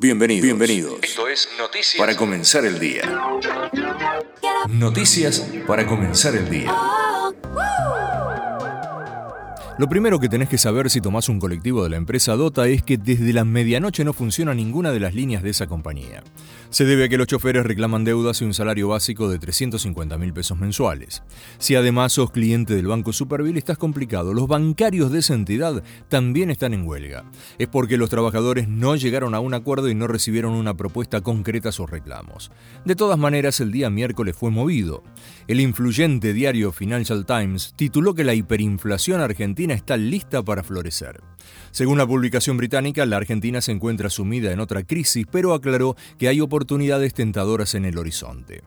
Bienvenidos. Bienvenidos. Esto es Noticias Para comenzar el día. Noticias para comenzar el día. Lo primero que tenés que saber si tomás un colectivo de la empresa Dota es que desde la medianoche no funciona ninguna de las líneas de esa compañía. Se debe a que los choferes reclaman deudas y un salario básico de 350 mil pesos mensuales. Si además sos cliente del Banco Superville estás complicado. Los bancarios de esa entidad también están en huelga. Es porque los trabajadores no llegaron a un acuerdo y no recibieron una propuesta concreta a sus reclamos. De todas maneras, el día miércoles fue movido. El influyente diario Financial Times tituló que la hiperinflación argentina está lista para florecer. Según la publicación británica, la Argentina se encuentra sumida en otra crisis, pero aclaró que hay oportunidades tentadoras en el horizonte.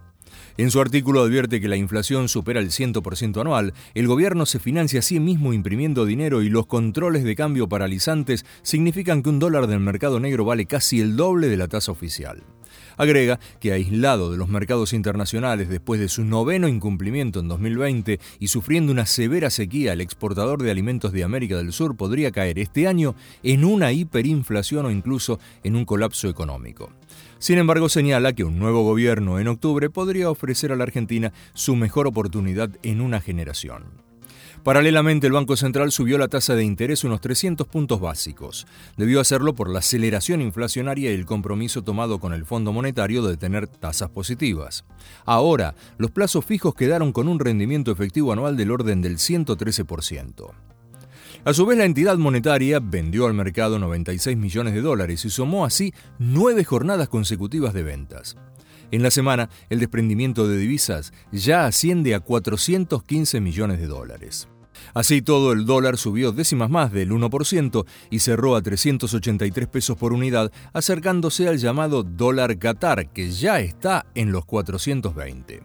En su artículo advierte que la inflación supera el 100% anual, el gobierno se financia a sí mismo imprimiendo dinero y los controles de cambio paralizantes significan que un dólar del mercado negro vale casi el doble de la tasa oficial. Agrega que aislado de los mercados internacionales después de su noveno incumplimiento en 2020 y sufriendo una severa sequía, el exportador de alimentos de América del Sur podría caer este año en una hiperinflación o incluso en un colapso económico. Sin embargo, señala que un nuevo gobierno en octubre podría ofrecer a la Argentina su mejor oportunidad en una generación. Paralelamente, el Banco Central subió la tasa de interés unos 300 puntos básicos. Debió hacerlo por la aceleración inflacionaria y el compromiso tomado con el Fondo Monetario de tener tasas positivas. Ahora, los plazos fijos quedaron con un rendimiento efectivo anual del orden del 113%. A su vez, la entidad monetaria vendió al mercado 96 millones de dólares y sumó así nueve jornadas consecutivas de ventas. En la semana, el desprendimiento de divisas ya asciende a 415 millones de dólares. Así todo, el dólar subió décimas más del 1% y cerró a 383 pesos por unidad, acercándose al llamado dólar Qatar, que ya está en los 420.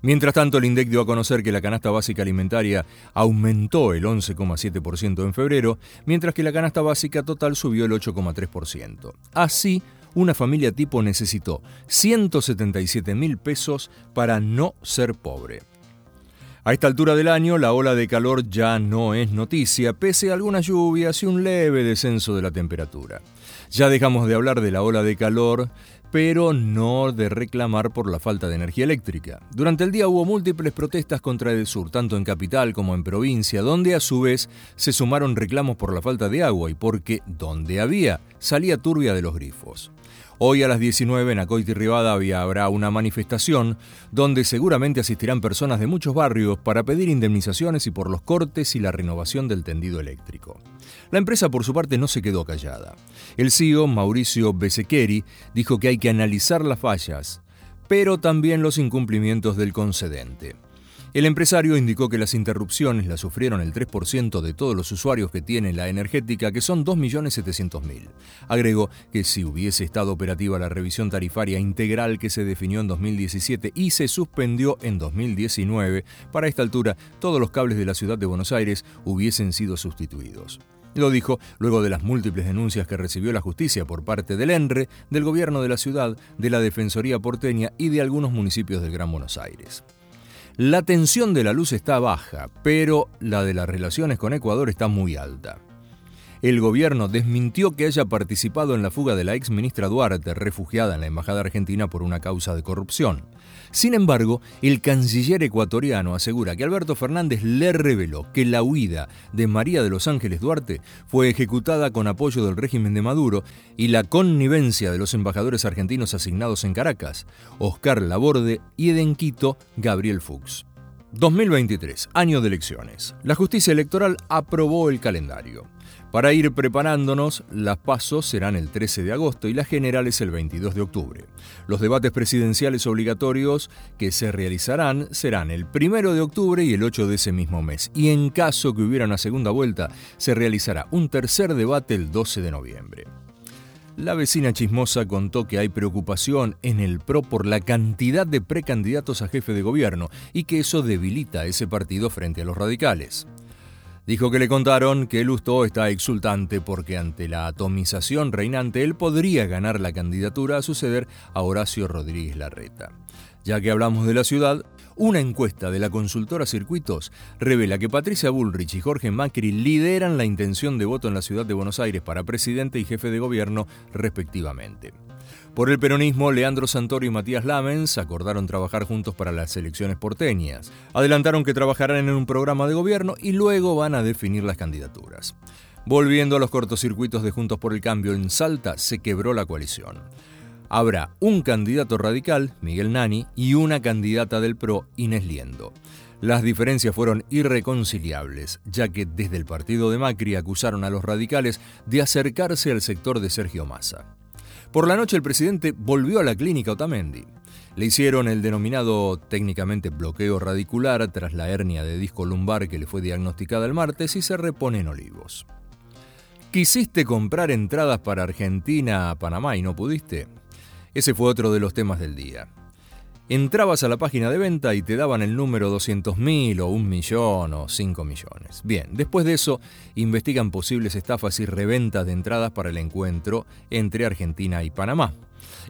Mientras tanto, el INDEC dio a conocer que la canasta básica alimentaria aumentó el 11,7% en febrero, mientras que la canasta básica total subió el 8,3%. Así, una familia tipo necesitó 177 mil pesos para no ser pobre. A esta altura del año, la ola de calor ya no es noticia, pese a algunas lluvias y un leve descenso de la temperatura. Ya dejamos de hablar de la ola de calor, pero no de reclamar por la falta de energía eléctrica. Durante el día hubo múltiples protestas contra el sur, tanto en capital como en provincia, donde a su vez se sumaron reclamos por la falta de agua y porque donde había salía turbia de los grifos. Hoy a las 19 en Acoiti Rivadavia habrá una manifestación donde seguramente asistirán personas de muchos barrios para pedir indemnizaciones y por los cortes y la renovación del tendido eléctrico. La empresa por su parte no se quedó callada. El CEO Mauricio Besequeri dijo que hay que analizar las fallas, pero también los incumplimientos del concedente. El empresario indicó que las interrupciones las sufrieron el 3% de todos los usuarios que tiene la energética, que son 2.700.000. Agregó que si hubiese estado operativa la revisión tarifaria integral que se definió en 2017 y se suspendió en 2019, para esta altura todos los cables de la ciudad de Buenos Aires hubiesen sido sustituidos. Lo dijo luego de las múltiples denuncias que recibió la justicia por parte del ENRE, del gobierno de la ciudad, de la Defensoría porteña y de algunos municipios del Gran Buenos Aires. La tensión de la luz está baja, pero la de las relaciones con Ecuador está muy alta. El gobierno desmintió que haya participado en la fuga de la ex ministra Duarte, refugiada en la Embajada Argentina por una causa de corrupción. Sin embargo, el canciller ecuatoriano asegura que Alberto Fernández le reveló que la huida de María de los Ángeles Duarte fue ejecutada con apoyo del régimen de Maduro y la connivencia de los embajadores argentinos asignados en Caracas, Oscar Laborde y en Quito, Gabriel Fuchs. 2023, año de elecciones. La justicia electoral aprobó el calendario. Para ir preparándonos, las pasos serán el 13 de agosto y las generales el 22 de octubre. Los debates presidenciales obligatorios que se realizarán serán el 1 de octubre y el 8 de ese mismo mes. Y en caso que hubiera una segunda vuelta, se realizará un tercer debate el 12 de noviembre. La vecina chismosa contó que hay preocupación en el PRO por la cantidad de precandidatos a jefe de gobierno y que eso debilita a ese partido frente a los radicales. Dijo que le contaron que Lustó está exultante porque ante la atomización reinante él podría ganar la candidatura a suceder a Horacio Rodríguez Larreta. Ya que hablamos de la ciudad, una encuesta de la consultora Circuitos revela que Patricia Bullrich y Jorge Macri lideran la intención de voto en la ciudad de Buenos Aires para presidente y jefe de gobierno respectivamente. Por el peronismo, Leandro Santoro y Matías Lamens acordaron trabajar juntos para las elecciones porteñas. Adelantaron que trabajarán en un programa de gobierno y luego van a definir las candidaturas. Volviendo a los cortocircuitos de Juntos por el Cambio en Salta, se quebró la coalición. Habrá un candidato radical, Miguel Nani, y una candidata del PRO, Inés Liendo. Las diferencias fueron irreconciliables, ya que desde el partido de Macri acusaron a los radicales de acercarse al sector de Sergio Massa. Por la noche el presidente volvió a la clínica Otamendi. Le hicieron el denominado técnicamente bloqueo radicular tras la hernia de disco lumbar que le fue diagnosticada el martes y se repone en Olivos. ¿Quisiste comprar entradas para Argentina a Panamá y no pudiste? Ese fue otro de los temas del día. Entrabas a la página de venta y te daban el número 200.000 o un millón o 5 millones. Bien, después de eso investigan posibles estafas y reventas de entradas para el encuentro entre Argentina y Panamá.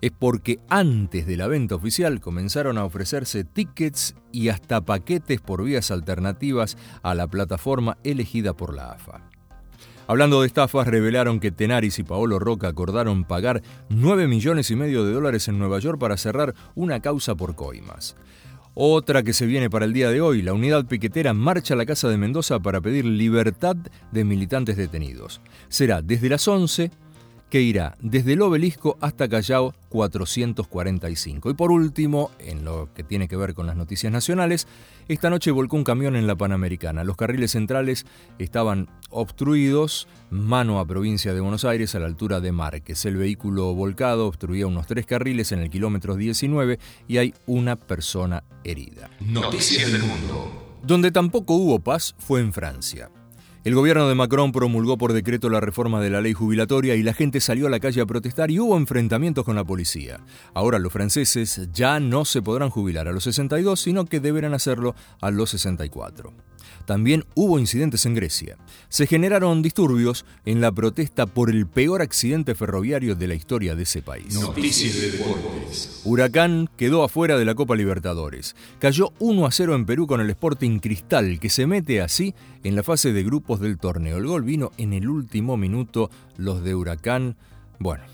Es porque antes de la venta oficial comenzaron a ofrecerse tickets y hasta paquetes por vías alternativas a la plataforma elegida por la AFA. Hablando de estafas, revelaron que Tenaris y Paolo Roca acordaron pagar 9 millones y medio de dólares en Nueva York para cerrar una causa por coimas. Otra que se viene para el día de hoy, la unidad piquetera marcha a la Casa de Mendoza para pedir libertad de militantes detenidos. Será desde las 11 que irá desde el obelisco hasta Callao 445. Y por último, en lo que tiene que ver con las noticias nacionales, esta noche volcó un camión en la Panamericana. Los carriles centrales estaban obstruidos, mano a provincia de Buenos Aires a la altura de Márquez. El vehículo volcado obstruía unos tres carriles en el kilómetro 19 y hay una persona herida. Noticias del mundo. Donde tampoco hubo paz fue en Francia. El gobierno de Macron promulgó por decreto la reforma de la ley jubilatoria y la gente salió a la calle a protestar y hubo enfrentamientos con la policía. Ahora los franceses ya no se podrán jubilar a los 62, sino que deberán hacerlo a los 64. También hubo incidentes en Grecia. Se generaron disturbios en la protesta por el peor accidente ferroviario de la historia de ese país. Noticias de deportes. Huracán quedó afuera de la Copa Libertadores. Cayó 1 a 0 en Perú con el Sporting Cristal, que se mete así en la fase de grupos del torneo. El gol vino en el último minuto. Los de Huracán, bueno,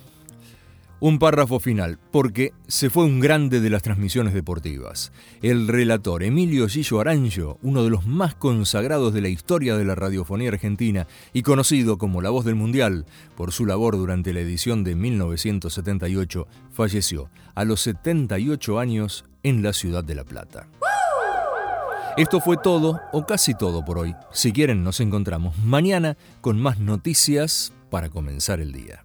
un párrafo final, porque se fue un grande de las transmisiones deportivas. El relator Emilio Gillo Aranjo, uno de los más consagrados de la historia de la radiofonía argentina y conocido como la voz del Mundial por su labor durante la edición de 1978, falleció a los 78 años en la ciudad de La Plata. Esto fue todo, o casi todo por hoy. Si quieren, nos encontramos mañana con más noticias para comenzar el día.